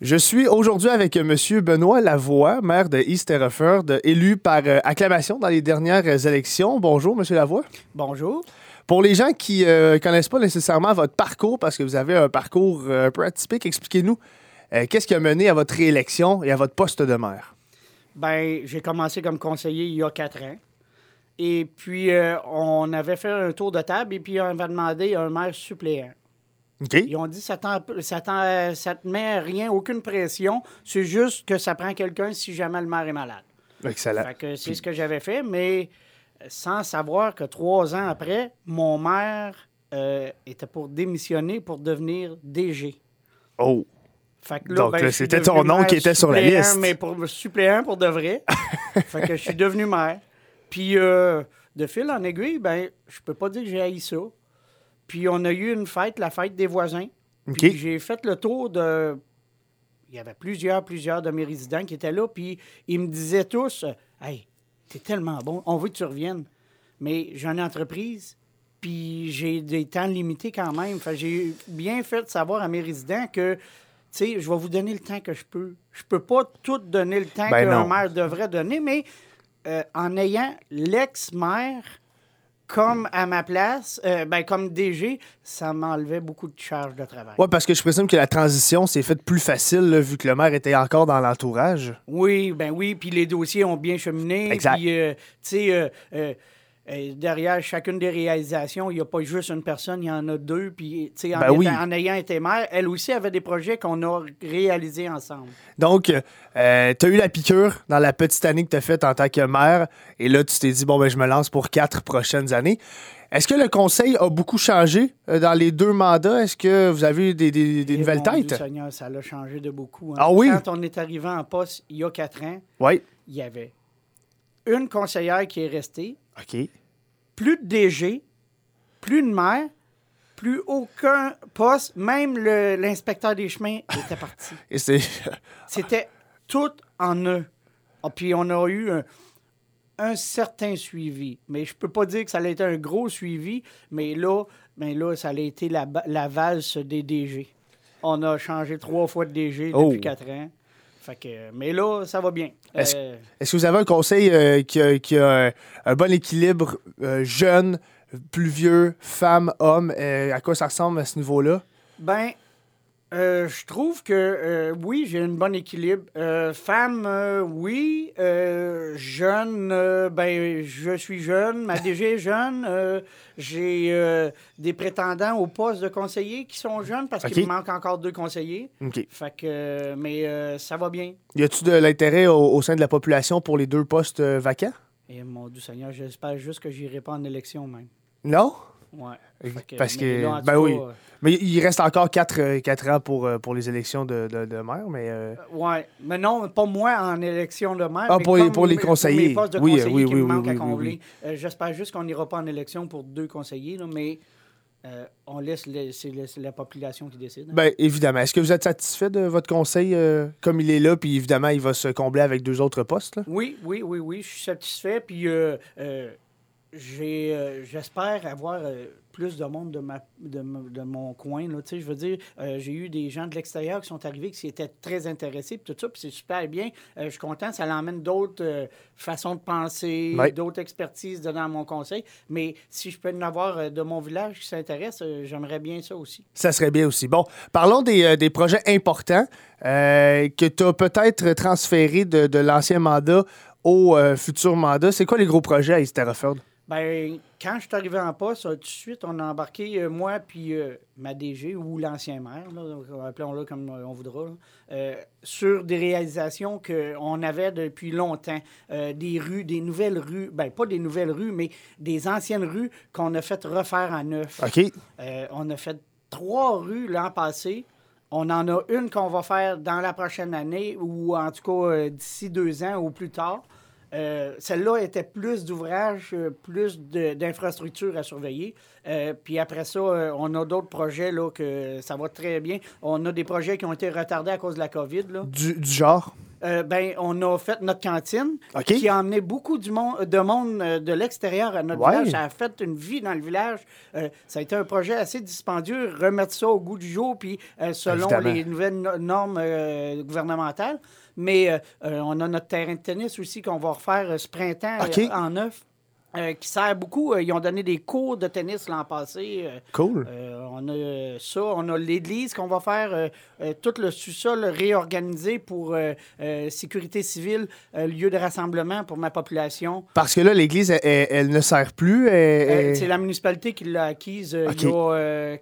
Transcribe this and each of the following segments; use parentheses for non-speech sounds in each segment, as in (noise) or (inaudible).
Je suis aujourd'hui avec M. Benoît Lavoie, maire de East Hereford, élu par euh, acclamation dans les dernières élections. Bonjour, M. Lavoie. Bonjour. Pour les gens qui ne connaissent pas nécessairement votre parcours, parce que vous avez un parcours euh, un peu atypique, expliquez-nous euh, qu'est-ce qui a mené à votre réélection et à votre poste de maire? Ben, j'ai commencé comme conseiller il y a quatre ans. Et puis, on avait fait un tour de table et puis on avait demandé un maire suppléant. Ils ont dit ça ne ça, te met rien, aucune pression. C'est juste que ça prend quelqu'un si jamais le maire est malade. Excellent. c'est ce que j'avais fait, mais sans savoir que trois ans après, mon maire euh, était pour démissionner pour devenir DG. Oh! Donc, ben, c'était ton nom qui était sur la liste. Mais pour suppléant pour de vrai. (laughs) fait que je suis devenu maire. Puis, euh, de fil en aiguille, ben, je peux pas dire que j'ai haï ça. Puis on a eu une fête, la fête des voisins. Puis j'ai fait le tour de. Il y avait plusieurs, plusieurs de mes résidents qui étaient là, puis ils me disaient tous Hey, t'es tellement bon, on veut que tu reviennes. Mais j'ai une entreprise, puis j'ai des temps limités quand même. j'ai bien fait de savoir à mes résidents que, tu sais, je vais vous donner le temps que je peux. Je peux pas tout donner le temps ben qu'un maire devrait donner, mais euh, en ayant l'ex-maire comme à ma place, euh, ben, comme DG, ça m'enlevait beaucoup de charges de travail. Oui, parce que je présume que la transition s'est faite plus facile vu que le maire était encore dans l'entourage. Oui, ben oui, puis les dossiers ont bien cheminé. Exact. Puis, euh, tu sais, euh, derrière chacune des réalisations, il n'y a pas juste une personne, il y en a deux. Puis, en, ben en ayant été maire, elle aussi avait des projets qu'on a réalisés ensemble. Donc, euh, tu as eu la piqûre dans la petite année que tu as faite en tant que maire. Et là, tu t'es dit, bon, ben, je me lance pour quatre prochaines années. Est-ce que le conseil a beaucoup changé euh, dans les deux mandats? Est-ce que vous avez eu des, des, des nouvelles têtes? Seigneur, ça a changé de beaucoup. Hein. Ah oui? Quand on est arrivé en poste il y a quatre ans, oui. il y avait une conseillère qui est restée. OK. Plus de DG, plus de maire, plus aucun poste, même l'inspecteur des chemins (laughs) était parti. (laughs) C'était tout en eux. Ah, puis on a eu un, certain suivi. Mais je peux pas dire que ça a été un gros suivi, mais là, ben là ça a été la, la valse des DG. On a changé trois fois de DG depuis oh. quatre ans mais là, ça va bien. Est-ce euh, que vous avez un conseil euh, qui, a, un, bon équilibre euh, jeune, plus vieux, femme, homme? à quoi ça ressemble à ce niveau-là? Ben, euh, je trouve que euh, oui, j'ai un bon équilibre. Euh, femme, oui. jeune, ben, je suis jeune. Ma DG est jeune. j'ai des prétendants au poste de conseiller qui sont jeunes parce qu'il me manque encore deux conseillers. Fait que, mais ça va bien. Y a-tu de l'intérêt au, sein de la population pour les deux postes vacants? Et mon Dieu Seigneur, j'espère juste que j'irai pas en élection même. Non? Ouais. Parce que, ben oui. Mais il reste encore 4, euh, ans pour, euh, pour les élections de, de, maire, mais... Euh... oui, mais non, pas moi en élection de maire, ah, pour, les, pour les conseillers. Pour de oui, conseillers oui, qui me manquent à combler. Euh, j'espère juste qu'on n'ira pas en élection pour deux conseillers, mais on laisse, c'est la population qui décide. Hein. Bien, évidemment. Est-ce que vous êtes satisfait de votre conseil comme il est là, puis évidemment, il va se combler avec deux autres postes? Là? Oui, oui, oui, oui, je suis satisfait, puis j'ai, j'espère avoir plus de monde de, ma, de, de mon coin. Là, je veux dire, euh, j'ai eu des gens de l'extérieur qui sont arrivés qui étaient très intéressés, puis tout ça, puis c'est super bien. Euh, je suis content, ça l'emmène d'autres euh, façons de penser, d'autres expertises dans mon conseil. Mais si je peux en avoir de mon village qui s'intéresse, j'aimerais bien ça aussi. Ça serait bien aussi. Bon, parlons des, des projets importants que tu as peut-être transférés de, de l'ancien mandat au futur mandat. C'est quoi les gros projets à East Bien, quand je suis arrivé en poste, tout de suite, on a embarqué, euh, moi puis euh, ma DG ou l'ancien maire, appelons-le comme on voudra, euh, sur des réalisations qu'on avait depuis longtemps. des rues, des nouvelles rues, ben pas des nouvelles rues, mais des anciennes rues qu'on a fait refaire à neuf. OK. on a fait trois rues l'an passé. On en a une qu'on va faire dans la prochaine année ou en tout cas d'ici deux ans ou plus tard. Euh, celle-là était plus d'ouvrages, euh, plus d'infrastructures à surveiller. Euh, puis après ça, on a d'autres projets là, que ça va très bien. On a des projets qui ont été retardés à cause de la COVID. Du, genre? Euh, ben, on a fait notre cantine qui a emmené beaucoup du monde, de monde euh, de l'extérieur à notre village. Ça a fait une vie dans le village. Euh, ça a été un projet assez dispendieux, remettre ça au goût du jour, puis selon les nouvelles normes gouvernementales. Mais on a notre terrain de tennis aussi qu'on va refaire ce printemps en neuf. Euh, qui sert beaucoup. Euh, ils ont donné des cours de tennis l'an passé. Euh, cool. on a ça. On a l'église qu'on va faire tout le sous-sol réorganisé pour sécurité civile, lieu de rassemblement pour ma population. Parce que là, l'église, elle, ne sert plus. C'est la municipalité qui l'a acquise il y a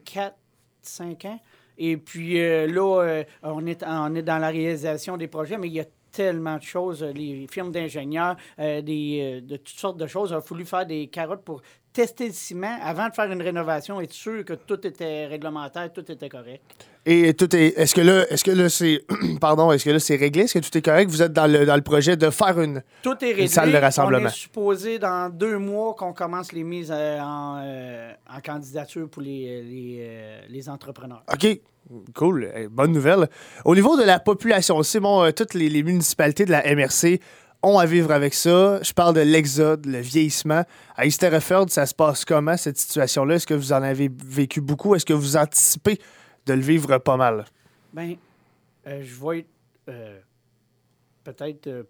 4-5 ans. Et puis là, on, est, on est dans la réalisation des projets, mais il y a tellement de choses, les firmes d'ingénieurs, euh, des, euh, de toutes sortes de choses. On a voulu faire des carottes pour tester le ciment avant de faire une rénovation, être sûr que tout était réglementaire, tout était correct. Et tout est. Est-ce que là, est-ce que là c'est. (clears throat) Pardon, est-ce que là c'est réglé? Est-ce que tout est correct? Vous êtes dans le, dans le projet de faire une, tout est réglé. salle de rassemblement. On est supposé dans deux mois qu'on commence les mises en, en candidature pour les, les, les entrepreneurs. OK. Cool, bonne nouvelle. Au niveau de la population, c'est bon, euh, toutes les, municipalités de la MRC ont à vivre avec ça. Je parle de l'exode, le vieillissement. À East ça se passe comment cette situation-là? Est-ce que vous en avez vécu beaucoup? Est-ce que vous anticipez de le vivre pas mal? Bien, euh, je vais euh, peut-être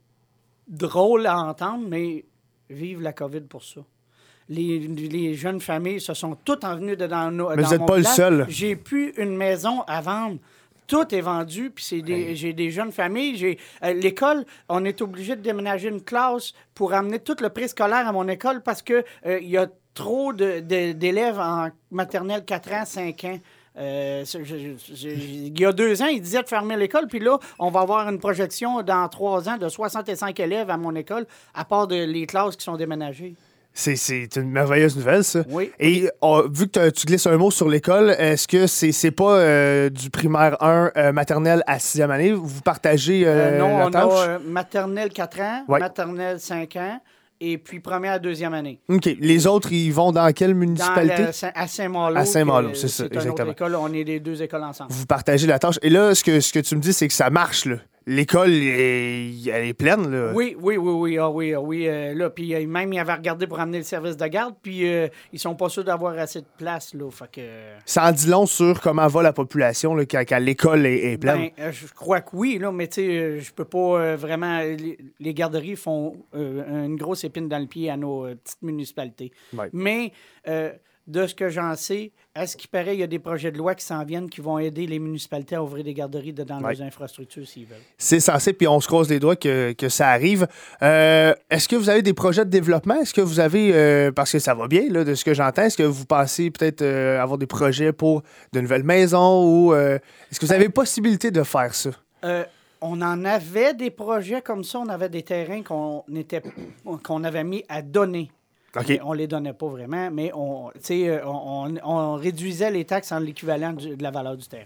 drôle à entendre, mais vive la COVID pour ça les, jeunes familles se sont toutes envenues dans nos. Mais vous n'êtes pas le seul. J'ai plus une maison à vendre. Tout est vendu, puis j'ai des jeunes familles. J'ai euh, l'école, on est obligé de déménager une classe pour amener tout le préscolaire à mon école parce que euh, il y a trop d'élèves en maternelle 4 ans, 5 ans. Euh, il y a deux ans, il disait de fermer l'école, puis là, on va avoir une projection dans trois ans de 65 élèves à mon école, à part de, les classes qui sont déménagées. C'est une merveilleuse nouvelle, ça. Oui. Et oh, vu que tu glisses un mot sur l'école, est-ce que c'est pas euh, du primaire 1 euh, maternelle à 6e année? Vous partagez euh, Non, on a maternelle 4 ans, maternelle 5 ans et puis première à deuxième année. OK. Les autres, ils vont dans quelle municipalité? à Saint-Malo. À Saint-Malo, c'est ça, exactement. École, on est les deux écoles ensemble. Vous partagez la tâche. Et là, ce que, ce que tu me dis, c'est que ça marche, là l'école, elle est pleine, là. Oui, oui, oui, oui, ah, oui, ah, oui. Euh, là, puis euh, même, ils avaient regardé pour amener le service de garde, puis euh, ils sont pas sûrs d'avoir assez de place, là. Fait que... Ça en dit long sur comment va la population, là, quand, l'école est, pleine. Ben, je crois que oui, là, mais tu sais, je peux pas vraiment... Les, garderies font une grosse épine dans le pied à nos petites municipalités. Mais de ce que j'en sais, est-ce qu'il paraît qu'il y a des projets de loi qui s'en viennent qui vont aider les municipalités à ouvrir des garderies dans leurs infrastructures s'ils veulent? C'est censé, puis on se croise les doigts que, ça arrive. Euh, est-ce que vous avez des projets de développement? Est-ce que vous avez, euh, parce que ça va bien, là, de ce que j'entends, est-ce que vous pensez peut-être euh, avoir des projets pour de nouvelles maisons ou est-ce que vous avez possibilité de faire ça? on en avait des projets comme ça, on avait des terrains qu'on qu'on avait mis à donner on ne les donnait pas vraiment, mais on, euh, on, on, réduisait les taxes en l'équivalent de la valeur du terrain.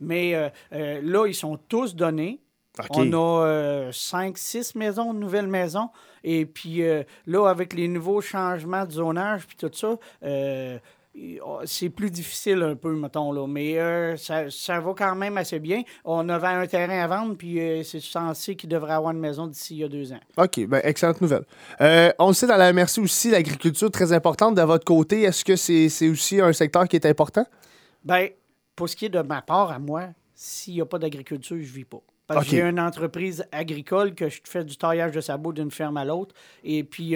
Mais euh, euh, là, ils sont tous donnés. On a cinq, six maisons, nouvelles maisons. Et puis là, avec les nouveaux changements de zonage, puis tout ça, c'est plus difficile un peu, mettons, là. Mais euh, ça, ça, va quand même assez bien. On avait un terrain à vendre, puis euh, c'est censé qu'il devrait avoir une maison d'ici il y a deux ans. OK, ben, excellente nouvelle. Euh, on le sait dans la MRC aussi, l'agriculture très importante de votre côté. Est-ce que c'est aussi un secteur qui est important? Bien, pour ce qui est de ma part à moi, s'il n'y a pas d'agriculture, je ne vis pas. Parce que j'ai une entreprise agricole que je fais du taillage de sabots d'une ferme à l'autre. Et puis,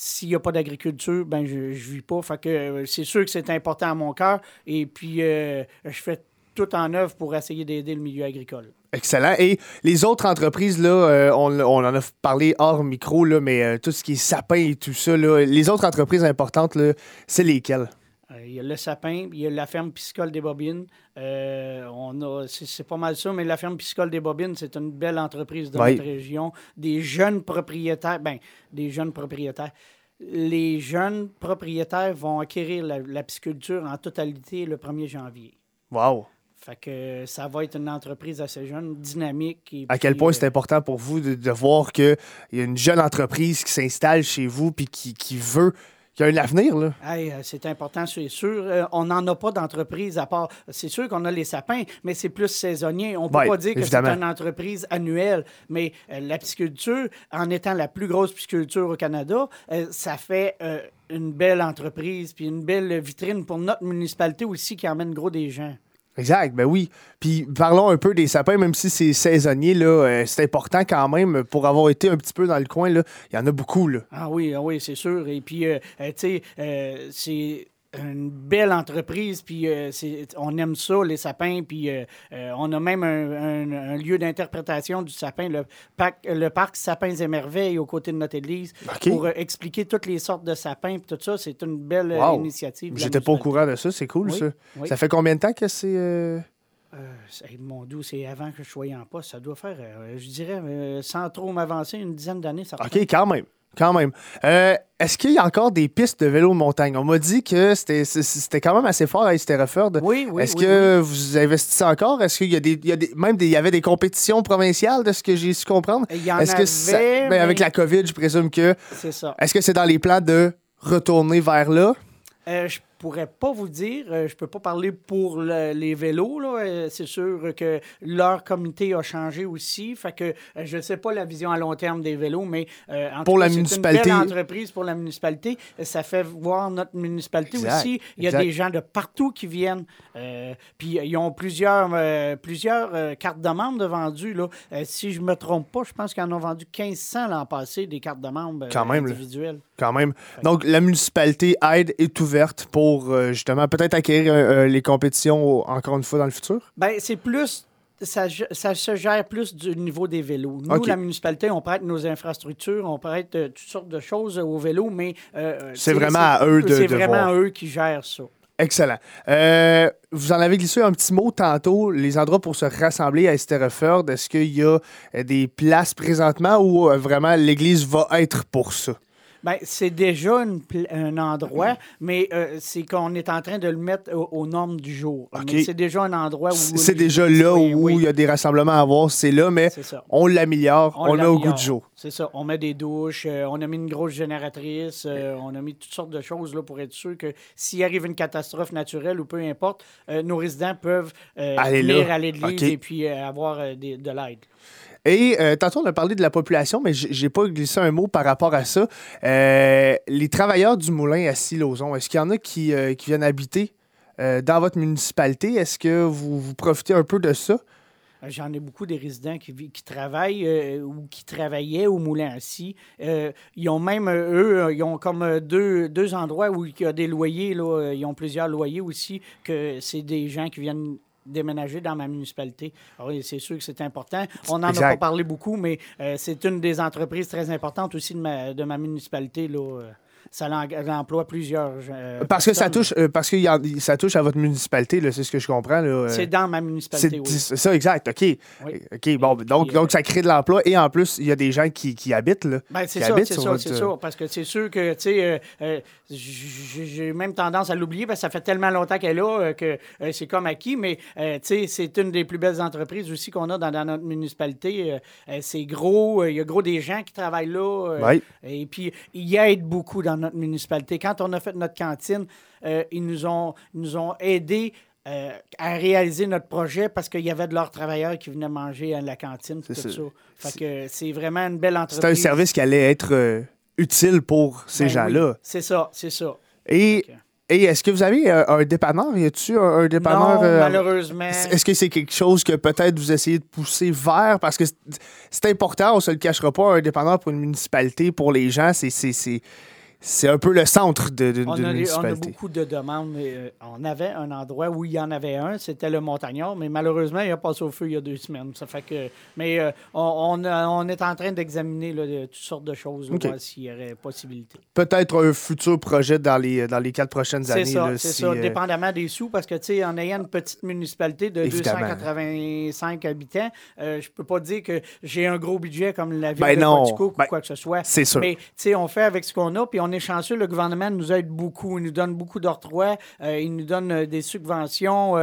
s'il n'y a pas d'agriculture, ben je ne vis pas. Fait que euh, c'est sûr que c'est important à mon cœur. Et puis, euh, je fais tout en œuvre pour essayer d'aider le milieu agricole. Excellent. Et les autres entreprises, là, euh, on, en a parlé hors micro, là, mais tout ce qui est sapin et tout ça, les autres entreprises importantes, c'est lesquelles? Il y a le sapin, il y a la ferme piscicole des Bobines. on a, c'est, pas mal ça, mais la ferme piscicole des Bobines, c'est une belle entreprise de notre région. Des jeunes propriétaires, ben, des jeunes propriétaires les jeunes propriétaires vont acquérir la, pisciculture en totalité le 1er janvier. Wow! Fait que ça va être une entreprise assez jeune, dynamique. à quel point c'est euh, important pour vous de, voir qu'il y a une jeune entreprise qui s'installe chez vous puis qui, veut y a un avenir, là. Euh, c'est important, c'est sûr. Euh, on n'en a pas d'entreprise à part. C'est sûr qu'on a les sapins, mais c'est plus saisonnier. On ne peut pas dire que c'est une entreprise annuelle. Mais euh, la pisciculture, en étant la plus grosse pisciculture au Canada, ça fait une belle entreprise puis une belle vitrine pour notre municipalité aussi qui emmène gros des gens. Exact, ben oui. Puis parlons un peu des sapins, même si c'est saisonnier, là, euh, c'est important quand même pour avoir été un petit peu dans le coin. Là, il y en a beaucoup. Là. Ah oui, ah oui, c'est sûr. Et puis, euh, euh, tu sais, c'est une belle entreprise, puis euh, on aime ça, les sapins, puis euh, euh, on a même un, lieu d'interprétation du sapin, le, parc, le parc Sapins et Merveilles, aux côtés de notre église, pour expliquer toutes les sortes de sapins, puis tout ça. C'est une belle initiative. J'étais pas au courant de ça, c'est cool, ça. Ça fait combien de temps que c'est... mon doux, c'est avant que je sois en poste. Ça doit faire, je dirais, sans trop m'avancer, une dizaine d'années. OK, quand même. Quand même. Euh, est-ce qu'il y a encore des pistes de vélo de montagne? On m'a dit que c'était quand même assez fort à Estereford. Oui, oui. Est-ce que vous investissez encore? Est-ce qu'il y a des. Il y a des même il y avait des compétitions provinciales de ce que j'ai su comprendre? Il y en Est-ce que ben, Avec la COVID, je présume que. C'est ça. Est-ce que c'est dans les plans de retourner vers là? Euh, pourrais pas vous dire. Euh, je peux pas parler pour les vélos. Euh, c'est sûr que leur comité a changé aussi. Fait que euh, je ne sais pas la vision à long terme des vélos, mais pour la municipalité. une belle entreprise pour la municipalité. Ça fait voir notre municipalité aussi. Il y a des gens de partout qui viennent. puis ils ont plusieurs, plusieurs cartes de membres de vendues. Là. si je me trompe pas, je pense qu'ils en ont vendu 1500 l'an passé des cartes de membres Quand même, individuelles. Quand même. Donc la municipalité aide est ouverte pour pour euh, justement peut-être acquérir euh, euh, les compétitions encore une fois dans le futur? Ben, c'est plus ça, se gère plus du niveau des vélos. Nous, la municipalité, on prête nos infrastructures, on prête toutes sortes de choses aux vélos, mais... c'est vraiment à eux de C'est vraiment eux qui gèrent ça. Excellent. vous en avez glissé un petit mot tantôt, les endroits pour se rassembler à Estereford. Est-ce qu'il y a des places présentement où vraiment l'Église va être pour ça? Bien, c'est déjà un endroit, mais euh, c'est qu'on est en train de le mettre aux, normes du jour. C'est déjà un endroit où. C'est déjà là où il y a des rassemblements à voir, c'est là, mais on l'améliore, on, l'a au goût du jour. C'est ça. On met des douches, euh, on a mis une grosse génératrice, euh, on a mis toutes sortes de choses là, pour être sûr que s'il arrive une catastrophe naturelle ou peu importe, nos résidents peuvent venir à l'église et puis avoir de l'aide. Et euh, tantôt, on a parlé de la population, mais j'ai pas glissé un mot par rapport à ça. Euh, les travailleurs du moulin à Silozon, est-ce qu'il y en a qui, euh, viennent habiter dans votre municipalité? Est-ce que vous, profitez un peu de ça? J'en ai beaucoup des résidents qui, travaillent ou qui travaillaient au Moulin assis. ils ont même, eux, ils ont comme deux, deux endroits où il y a des loyers. Là, ils ont plusieurs loyers aussi, que c'est des gens qui viennent déménager dans ma municipalité. Ah c'est sûr que c'est important. On n'en a pas parlé beaucoup, mais euh, c'est une des entreprises très importantes aussi de ma, de ma municipalité. Là, euh ça emploie plusieurs. Euh, parce que ça touche, euh, parce que ça touche à votre municipalité, c'est ce que je comprends. Euh. C'est dans ma municipalité. C'est ça, exact. OK. OK, bon, donc, donc ça crée de l'emploi et en plus, il y a des gens qui, qui habitent. Là, ben, c'est ça, c'est ça, c'est ça. Parce que c'est sûr que, tu sais, j'ai même tendance à l'oublier parce que ça fait tellement longtemps qu'elle est là que c'est comme acquis, mais, tu sais, c'est une des plus belles entreprises aussi qu'on a dans, notre municipalité. c'est gros, il y a gros des gens qui travaillent là. Et puis, il y aide beaucoup dans notre municipalité. Quand on a fait notre cantine, euh, ils nous ont, nous ont aidés euh, à réaliser notre projet parce qu'il y avait de leurs travailleurs qui venaient manger à la cantine. C'est ça. Fait que c'est vraiment une belle entreprise. C'est un service qui allait être euh, utile pour ces ben gens-là. c'est ça, c'est ça. Et et est-ce que vous avez un dépanneur? Y a-tu un, dépanneur? Non, malheureusement. Est-ce que c'est quelque chose que peut-être vous essayez de pousser vers? Parce que c'est important, on se le cachera pas, un dépanneur pour une municipalité, pour les gens, c'est c'est un peu le centre de, de, on, a, on a beaucoup de demandes. Euh, on avait un endroit où il y en avait un, c'était le Montagnard, mais malheureusement, il a passé au feu il y a deux semaines. Ça fait que, mais euh, on, on, est en train d'examiner toutes sortes de choses, s'il y aurait possibilité. Peut-être un futur projet dans les, dans les quatre prochaines années. C'est ça, c'est ça, euh, dépendamment des sous, parce que, tu sais, en ayant une petite municipalité de 285 habitants, je je peux pas dire que j'ai un gros budget comme la ville ben de Portico ou ben quoi que ce soit. C'est sûr. Mais, tu sais, on fait avec ce qu'on a, puis on on est chanceux, le gouvernement nous aide beaucoup. Il nous donne beaucoup d'octrois, il nous donne des subventions.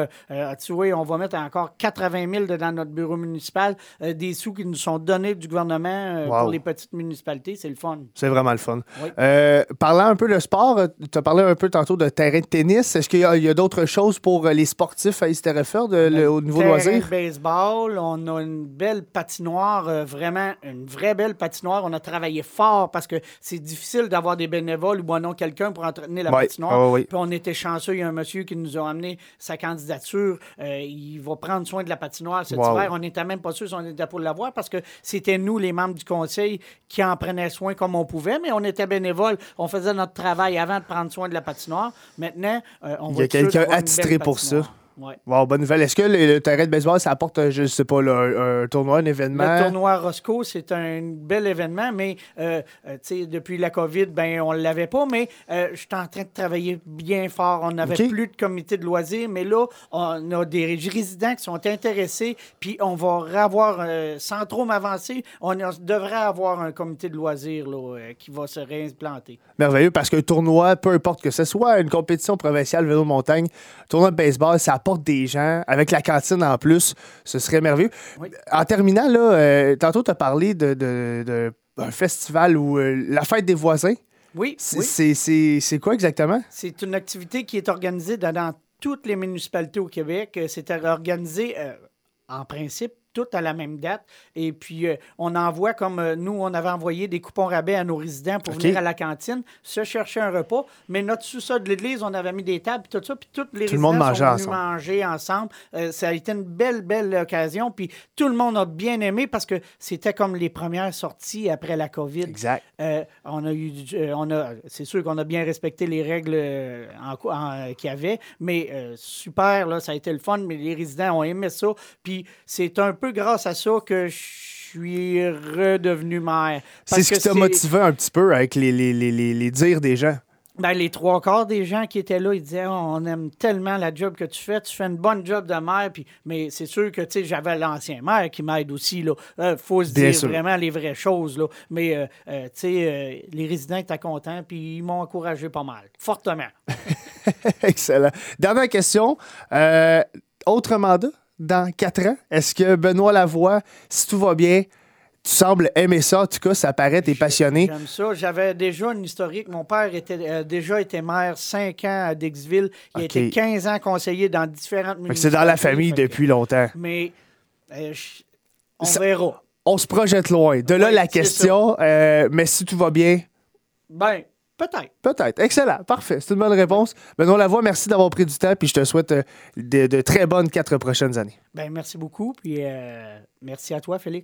tu vois, on va mettre encore 80 000 dans notre bureau municipal, des sous qui nous sont donnés du gouvernement pour les petites municipalités. C'est le fun. C'est vraiment le fun. parlant un peu de sport, tu as parlé un peu tantôt de terrain de tennis. Est-ce qu'il y a, d'autres choses pour les sportifs à Easterrefer de, au niveau loisir? baseball, on a une belle patinoire, vraiment une vraie belle patinoire. On a travaillé fort parce que c'est difficile d'avoir des bénévoles ou non quelqu'un pour entretenir la patinoire. Puis on était chanceux, il y a un monsieur qui nous a amené sa candidature. Euh, il va prendre soin de la patinoire cet hiver. On n'était même pas sûr si on était pour l'avoir parce que c'était nous, les membres du conseil, qui en prenaient soin comme on pouvait, mais on était bénévoles. On faisait notre travail avant de prendre soin de la patinoire. Maintenant, euh, on Il y a quelqu'un attitré pour ça. Ouais. bonne nouvelle. Est-ce que le, terrain de baseball, ça apporte, je sais pas, un, tournoi, un événement? Le tournoi Roscoe, c'est un bel événement, mais euh, euh depuis la COVID, ben on ne l'avait pas, mais euh, je suis en train de travailler bien fort. On n'avait plus de comité de loisirs, mais là, on a des résidents qui sont intéressés, puis on va avoir, euh, sans trop m'avancer, on devrait avoir un comité de loisirs là, qui va se réimplanter. Merveilleux, parce qu'un tournoi, peu importe que ce soit une compétition provinciale vélo-montagne, tournoi de baseball, ça apporte des gens, avec la cantine en plus, ce serait merveilleux. En terminant, là, euh, tantôt, tu as parlé de, d'un festival ou euh, la fête des voisins. Oui. C'est, quoi exactement? C'est une activité qui est organisée dans, toutes les municipalités au Québec. C'est organisé, euh, en principe, toutes à la même date. Et puis, euh, on envoie, comme euh, nous, on avait envoyé des coupons rabais à nos résidents pour venir à la cantine, se chercher un repas. Mais notre sous-sol de l'église, on avait mis des tables, puis tout ça, puis tous les résidents sont venus manger ensemble. Euh, ça a été une belle, belle occasion. Puis tout le monde a bien aimé parce que c'était comme les premières sorties après la COVID. Exact. on a eu, on a, c'est sûr qu'on a bien respecté les règles en, qu'il y avait, mais super, là, ça a été le fun. Mais les résidents ont aimé ça. Puis c'est un peu grâce à ça que je suis redevenu maire. C'est ce qui t'a motivé un petit peu avec les, les, les, les dires des gens. Ben, les trois quarts des gens qui étaient là, ils disaient oh, On aime tellement la job que tu fais, tu fais une bonne job de maire. Puis, mais c'est sûr que j'avais l'ancien maire qui m'aide aussi. Il euh, faut se dire vraiment les vraies choses. Là. Mais euh, euh, les résidents étaient contents, puis ils m'ont encouragé pas mal, fortement. (laughs) Excellent. Dernière question. autre mandat? Dans quatre ans? Est-ce que Benoît Lavoie, si tout va bien, tu sembles aimer ça, en tout cas, ça paraît, t'es passionné. J'aime ça. J'avais déjà une historique. Mon père était euh, déjà été maire 5 ans à Dixville. Il a été 15 ans conseiller dans différentes municipalités. C'est dans la famille depuis longtemps. Mais euh, on verra. On se projette loin. De là, la question, euh, mais si tout va bien... Ben, Peut-être. Peut-être. Excellent. Parfait. C'est une bonne réponse. Benoît Lavoie, merci d'avoir pris du temps. Puis je te souhaite euh, de, très bonnes quatre prochaines années. Ben, merci beaucoup. Puis euh, merci à toi, Félix.